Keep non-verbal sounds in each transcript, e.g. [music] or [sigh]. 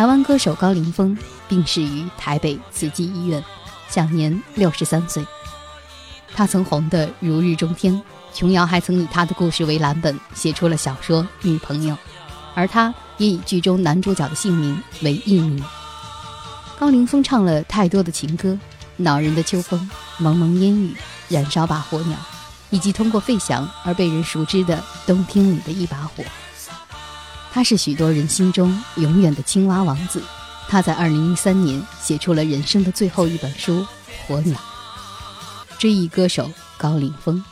台湾歌手高凌风病逝于台北慈济医院，享年六十三岁。他曾红得如日中天，琼瑶还曾以他的故事为蓝本写出了小说《女朋友》，而他也以剧中男主角的姓名为艺名。高凌风唱了太多的情歌，《恼人的秋风》《蒙蒙烟雨》《燃烧吧火鸟》，以及通过费翔而被人熟知的《冬天里的一把火》。他是许多人心中永远的青蛙王子。他在二零一三年写出了人生的最后一本书《火鸟》。追忆歌手高凌风。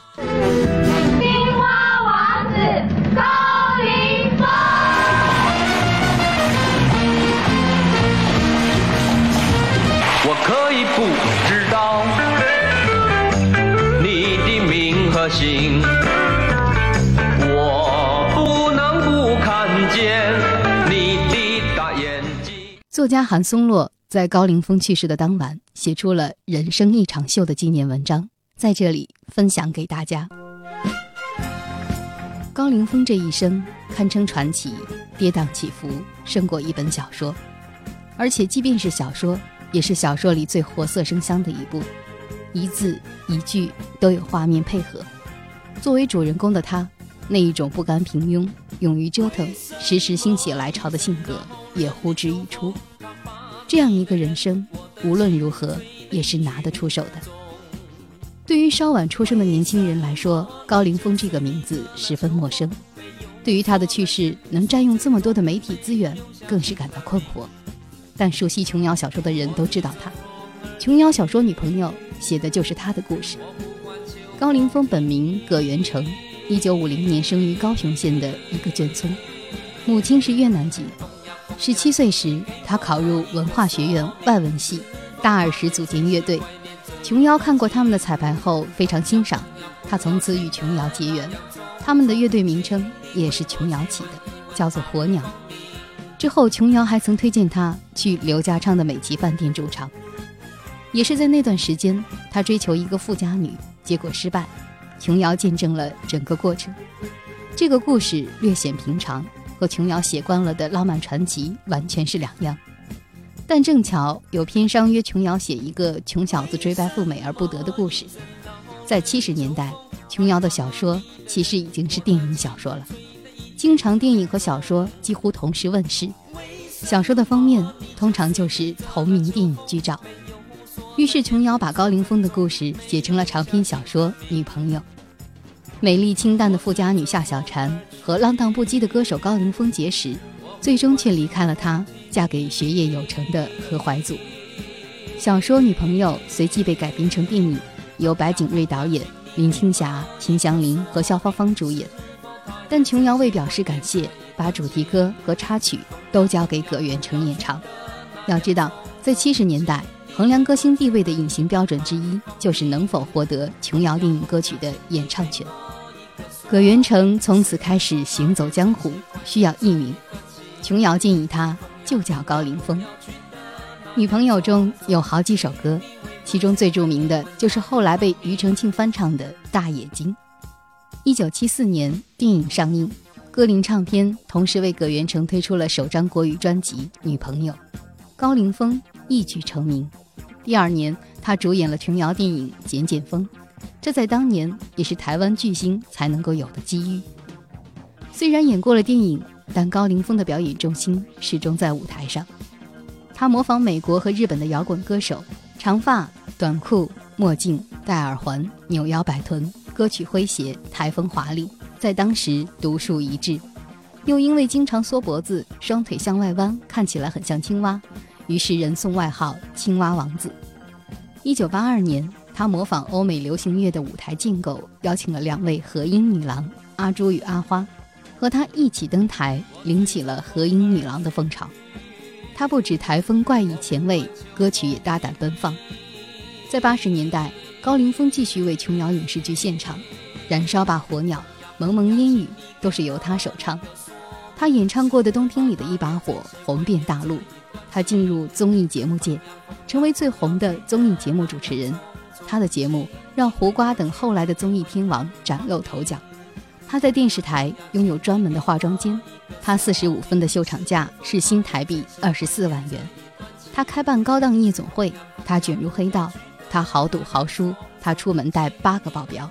作家韩松洛在高凌风去世的当晚，写出了《人生一场秀》的纪念文章，在这里分享给大家。高凌风这一生堪称传奇，跌宕起伏，胜过一本小说。而且，即便是小说，也是小说里最活色生香的一部，一字一句都有画面配合。作为主人公的他，那一种不甘平庸、勇于折腾、时时心血来潮的性格也呼之欲出。这样一个人生，无论如何也是拿得出手的。对于稍晚出生的年轻人来说，高凌风这个名字十分陌生；对于他的去世能占用这么多的媒体资源，更是感到困惑。但熟悉琼瑶小说的人都知道他，琼瑶小说《女朋友》写的就是他的故事。高凌风本名葛元成，一九五零年生于高雄县的一个眷村，母亲是越南籍。十七岁时，他考入文化学院外文系，大二时组建乐队。琼瑶看过他们的彩排后非常欣赏，他从此与琼瑶结缘。他们的乐队名称也是琼瑶起的，叫做火鸟。之后，琼瑶还曾推荐他去刘家昌的美琪饭店驻唱。也是在那段时间，他追求一个富家女，结果失败。琼瑶见证了整个过程。这个故事略显平常，和琼瑶写惯了的浪漫传奇完全是两样。但正巧有片商约琼瑶写一个穷小子追白富美而不得的故事。在七十年代，琼瑶的小说其实已经是电影小说了。经常电影和小说几乎同时问世，小说的封面通常就是同名电影剧照。于是琼瑶把高凌风的故事写成了长篇小说《女朋友》。美丽清淡的富家女夏小婵和浪荡不羁的歌手高凌风结识，最终却离开了他，嫁给学业有成的何怀祖。小说《女朋友》随即被改编成电影，由白景瑞导演，林青霞、秦祥林和肖芳芳主演。但琼瑶为表示感谢，把主题歌和插曲都交给葛元成演唱。要知道，在七十年代，衡量歌星地位的隐形标准之一，就是能否获得琼瑶电影歌曲的演唱权。葛元成从此开始行走江湖，需要艺名，琼瑶建议他就叫高凌风。女朋友中有好几首歌，其中最著名的就是后来被庾澄庆翻唱的《大眼睛》。一九七四年，电影上映，歌林唱片同时为葛元成推出了首张国语专辑《女朋友》，高凌风一举成名。第二年，他主演了琼瑶电影《剪剪风》，这在当年也是台湾巨星才能够有的机遇。虽然演过了电影，但高凌风的表演重心始终在舞台上。他模仿美国和日本的摇滚歌手，长发、短裤、墨镜、戴耳环、扭腰摆臀，歌曲诙谐，台风华丽，在当时独树一帜。又因为经常缩脖子、双腿向外弯，看起来很像青蛙，于是人送外号“青蛙王子”。一九八二年，他模仿欧美流行乐的舞台劲构，邀请了两位和音女郎阿朱与阿花，和他一起登台，领起了和音女郎的风潮。他不止台风怪异前卫，歌曲也大胆奔放。在八十年代，高凌风继续为琼瑶影视剧献唱，《燃烧吧火鸟》《蒙蒙烟雨》都是由他首唱。他演唱过的《冬天里的一把火》红遍大陆，他进入综艺节目界，成为最红的综艺节目主持人。他的节目让胡瓜等后来的综艺天王崭露头角。他在电视台拥有专门的化妆间，他四十五分的秀场价是新台币二十四万元。他开办高档夜总会，他卷入黑道，他豪赌豪输，他出门带八个保镖。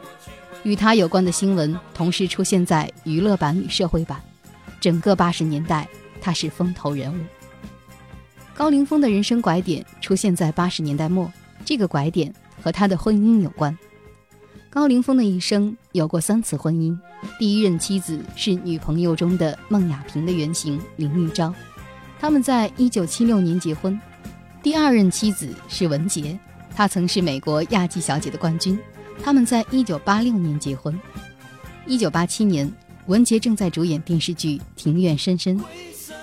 与他有关的新闻同时出现在娱乐版与社会版。整个八十年代，他是风头人物。高凌风的人生拐点出现在八十年代末，这个拐点和他的婚姻有关。高凌风的一生有过三次婚姻，第一任妻子是女朋友中的孟亚萍的原型林玉昭，他们在一九七六年结婚。第二任妻子是文杰，她曾是美国亚季小姐的冠军，他们在一九八六年结婚。一九八七年。文杰正在主演电视剧《庭院深深》，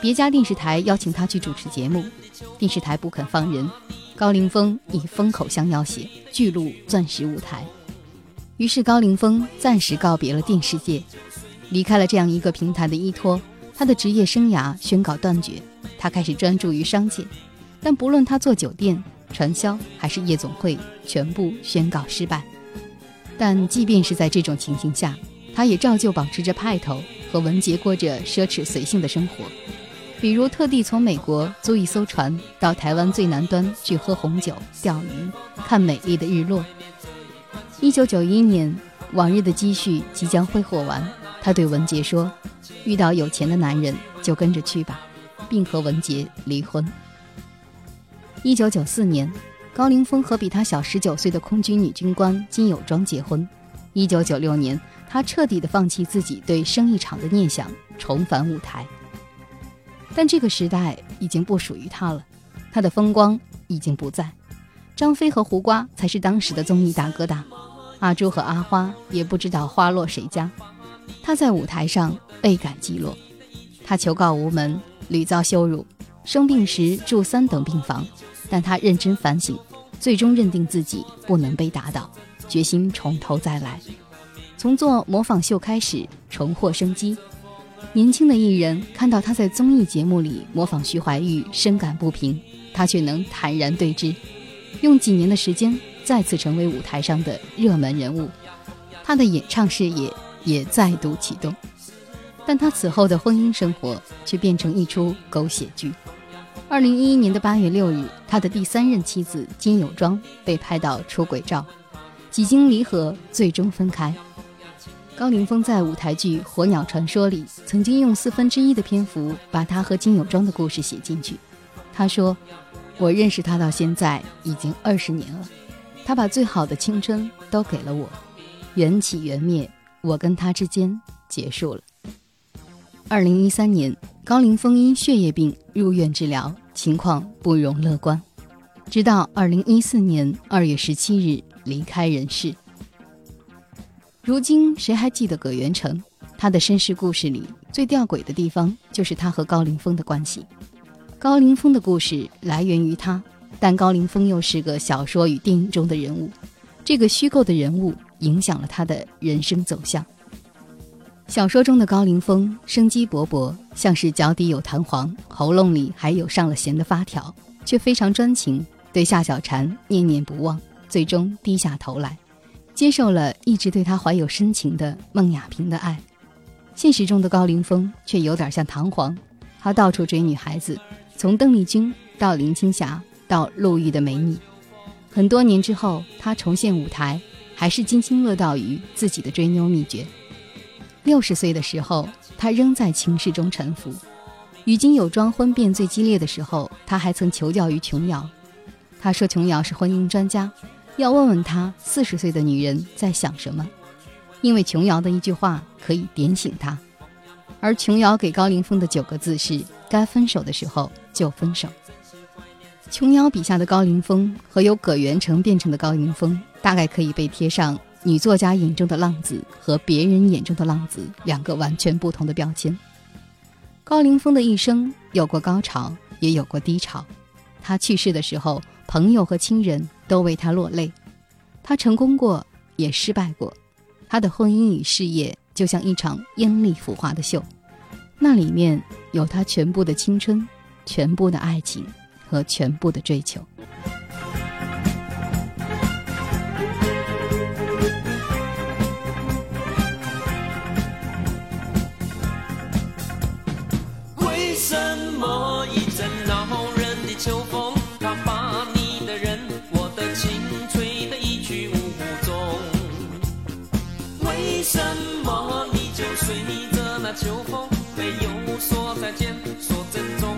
别家电视台邀请他去主持节目，电视台不肯放人，高凌风以风口相要挟，巨鹿钻石舞台。于是高凌风暂时告别了电视界，离开了这样一个平台的依托，他的职业生涯宣告断绝，他开始专注于商界。但不论他做酒店、传销还是夜总会，全部宣告失败。但即便是在这种情形下，他也照旧保持着派头，和文杰过着奢侈随性的生活，比如特地从美国租一艘船到台湾最南端去喝红酒、钓鱼、看美丽的日落。一九九一年，往日的积蓄即将挥霍完，他对文杰说：“遇到有钱的男人就跟着去吧，并和文杰离婚。”一九九四年，高凌风和比他小十九岁的空军女军官金友庄结婚。一九九六年。他彻底的放弃自己对生意场的念想，重返舞台。但这个时代已经不属于他了，他的风光已经不在。张飞和胡瓜才是当时的综艺大哥大，阿朱和阿花也不知道花落谁家。他在舞台上倍感寂寞，他求告无门，屡遭羞辱，生病时住三等病房。但他认真反省，最终认定自己不能被打倒，决心从头再来。从做模仿秀开始重获生机，年轻的艺人看到他在综艺节目里模仿徐怀钰，深感不平，他却能坦然对之，用几年的时间再次成为舞台上的热门人物，他的演唱事业也再度启动。但他此后的婚姻生活却变成一出狗血剧。二零一一年的八月六日，他的第三任妻子金友庄被拍到出轨照，几经离合，最终分开。高凌风在舞台剧《火鸟传说》里，曾经用四分之一的篇幅把他和金友庄的故事写进去。他说：“我认识他到现在已经二十年了，他把最好的青春都给了我。缘起缘灭，我跟他之间结束了。”二零一三年，高凌风因血液病入院治疗，情况不容乐观，直到二零一四年二月十七日离开人世。如今谁还记得葛元成？他的身世故事里最吊诡的地方就是他和高凌风的关系。高凌风的故事来源于他，但高凌风又是个小说与电影中的人物。这个虚构的人物影响了他的人生走向。小说中的高凌风生机勃勃，像是脚底有弹簧，喉咙里还有上了弦的发条，却非常专情，对夏小婵念念不忘，最终低下头来。接受了一直对他怀有深情的孟亚萍的爱，现实中的高凌风却有点像唐璜，他到处追女孩子，从邓丽君到林青霞到陆玉的美女。很多年之后，他重现舞台，还是津津乐道于自己的追妞秘诀。六十岁的时候，他仍在情势中沉浮。与金友庄婚变最激烈的时候，他还曾求教于琼瑶，他说琼瑶是婚姻专家。要问问他四十岁的女人在想什么，因为琼瑶的一句话可以点醒他。而琼瑶给高凌风的九个字是：该分手的时候就分手。琼瑶笔下的高凌风和由葛元成变成的高凌风，大概可以被贴上女作家眼中的浪子和别人眼中的浪子两个完全不同的标签。高凌风的一生有过高潮，也有过低潮。他去世的时候，朋友和亲人都为他落泪。他成功过，也失败过。他的婚姻与事业就像一场艳丽浮华的秀，那里面有他全部的青春、全部的爱情和全部的追求。秋风，没有说再见，说珍重，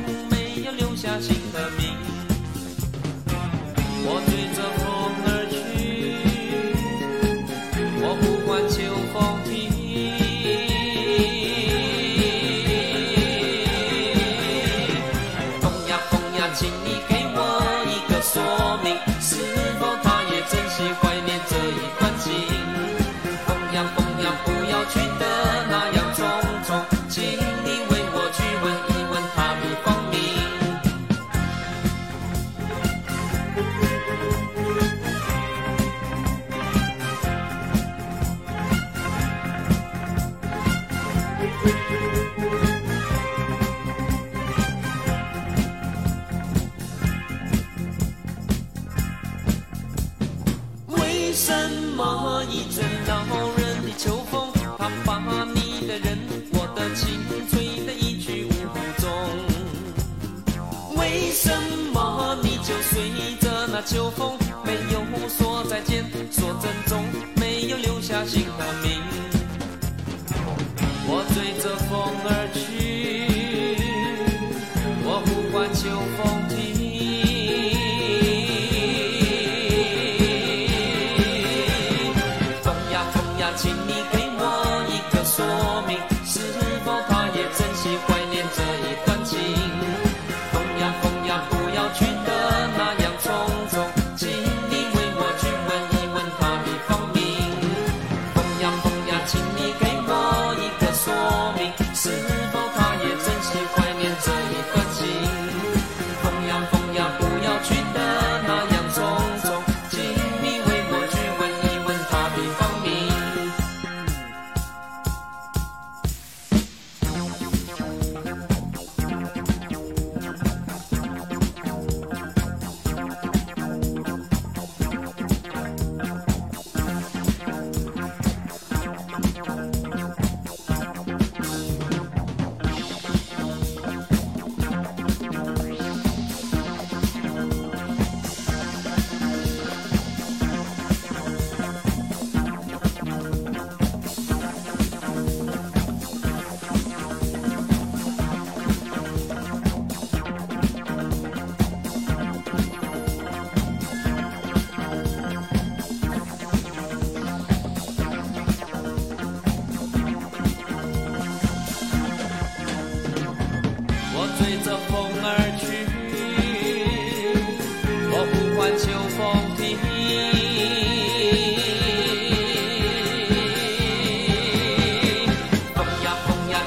秋风，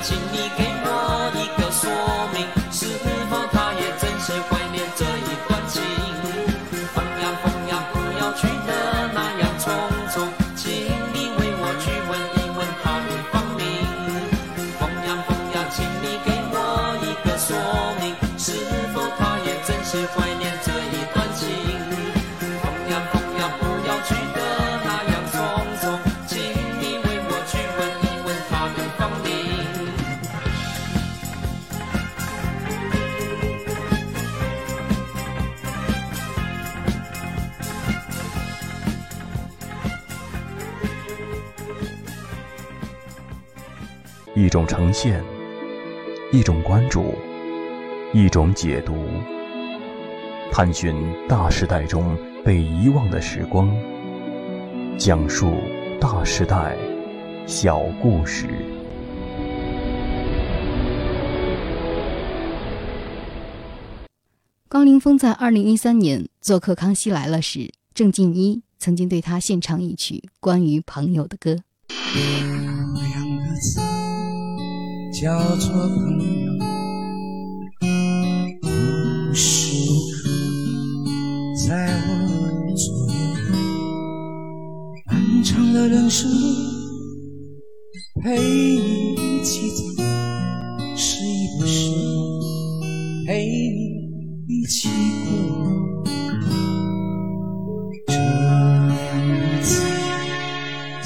请你给呈现一种关注，一种解读，探寻大时代中被遗忘的时光，讲述大时代小故事。高凌风在二零一三年做客《康熙来了》时，郑敬一曾经对他献唱一曲关于朋友的歌。叫做朋友，无时无刻在我左右。漫长的人生路，陪你一起走，失意的时候陪你一起过。这两个字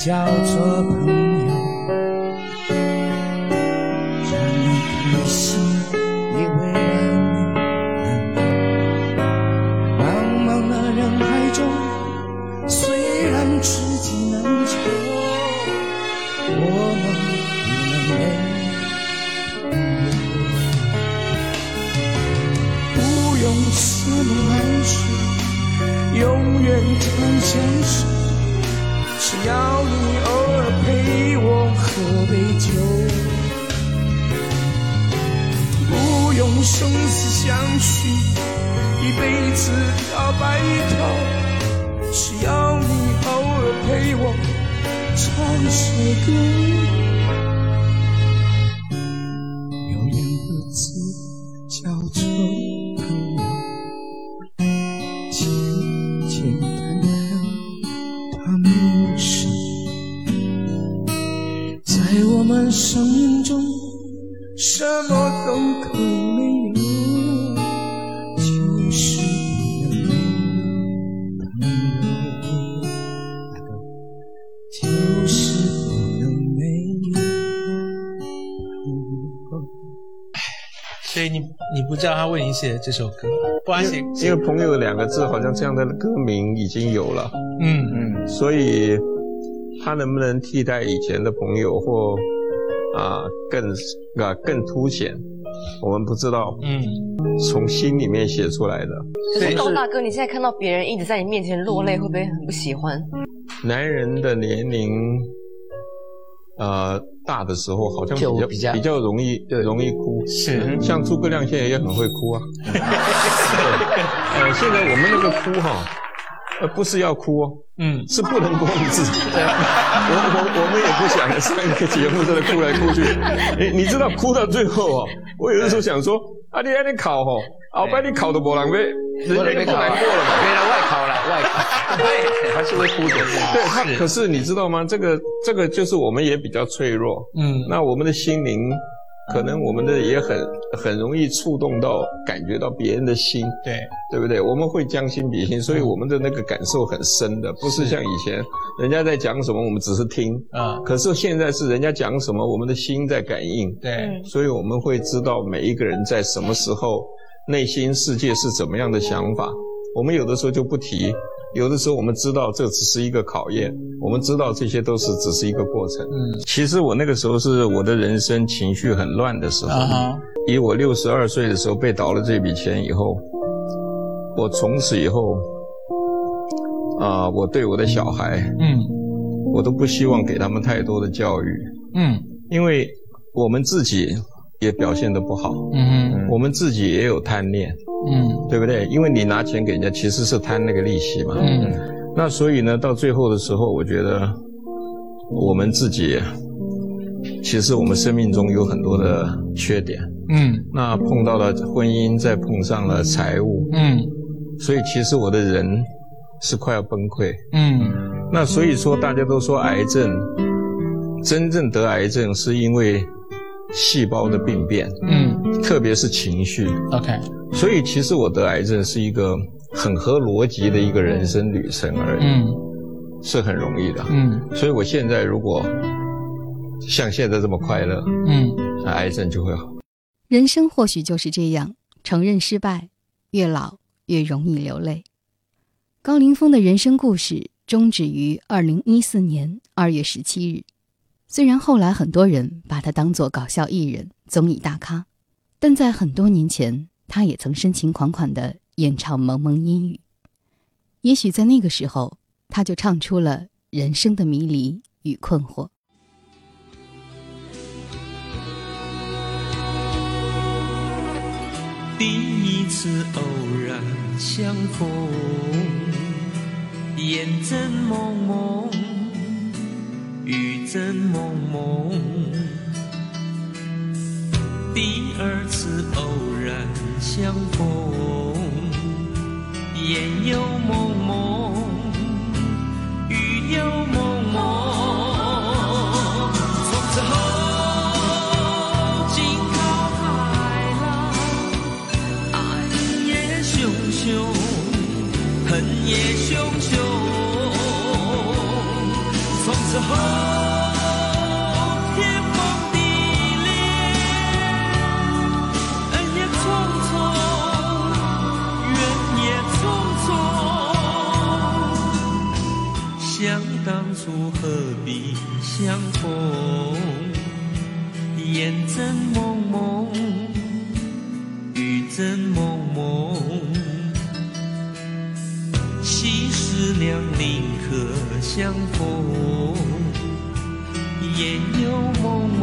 叫做朋友，不用生死相许，一辈子到白头。只要你偶尔陪我唱首歌，有两个字叫做所以你你不知道他为你写的这首歌，不然写因为“朋友”两个字好像这样的歌名已经有了，嗯。嗯，所以他能不能替代以前的朋友或啊更啊更凸显，我们不知道，嗯，从心里面写出来的。可是高大哥，你现在看到别人一直在你面前落泪，会不会很不喜欢？男人的年龄，呃，大的时候好像比较比较容易容易哭，是像诸葛亮现在也很会哭啊。[laughs] 对呃，现在我们那个哭哈，呃，不是要哭哦，嗯，是不能控制。[laughs] [laughs] 我我我们也不想上一个节目在那哭来哭去。你你知道哭到最后哦，我有的时候想说，啊，你还得考哦，后摆你考都没人没，人家就不难过了嘛。别人外考了，外考，对，还 [laughs] 是会哭的。对他，可是你知道吗？这个这个就是我们也比较脆弱，嗯那我们的心灵，可能我们的也很很容易触动到，感觉到别人的心，对，对不对？我们会将心比心，所以我们的那个感受很深的，不是像以前人家在讲什么，我们只是听，啊，可是现在是人家讲什么，我们的心在感应，对，所以我们会知道每一个人在什么时候内心世界是怎么样的想法。我们有的时候就不提，有的时候我们知道这只是一个考验，我们知道这些都是只是一个过程。嗯，其实我那个时候是我的人生情绪很乱的时候。啊哈，以我六十二岁的时候被倒了这笔钱以后，我从此以后，啊、我对我的小孩，嗯我都不希望给他们太多的教育，嗯因为我们自己也表现得不好，嗯哼我们自己也有贪念，嗯对不对？因为你拿钱给人家，其实是贪那个利息嘛。嗯那所以呢，到最后的时候，我觉得我们自己，其实我们生命中有很多的缺点。嗯那碰到了婚姻，再碰上了财务，嗯所以其实我的人是快要崩溃。嗯那所以说，大家都说癌症，真正得癌症是因为细胞的病变，嗯特别是情绪。，OK，所以其实我得癌症是一个很合逻辑的一个人生旅程而已，嗯是很容易的。嗯所以我现在如果像现在这么快乐，嗯那癌症就会好。人生或许就是这样，承认失败，越老越容易流泪。高凌风的人生故事终止于二零一四年二月十七日。虽然后来很多人把他当作搞笑艺人、综艺大咖，但在很多年前，他也曾深情款款地演唱《蒙蒙阴雨》。也许在那个时候，他就唱出了人生的迷离与困惑。第一次偶然相逢，烟正蒙蒙，雨正蒙蒙。第二次偶然相逢，烟又蒙哦天崩地裂恩也匆匆怨也匆匆想当初何必相逢烟正蒙蒙雨正蒙蒙熙思两命可相逢也有梦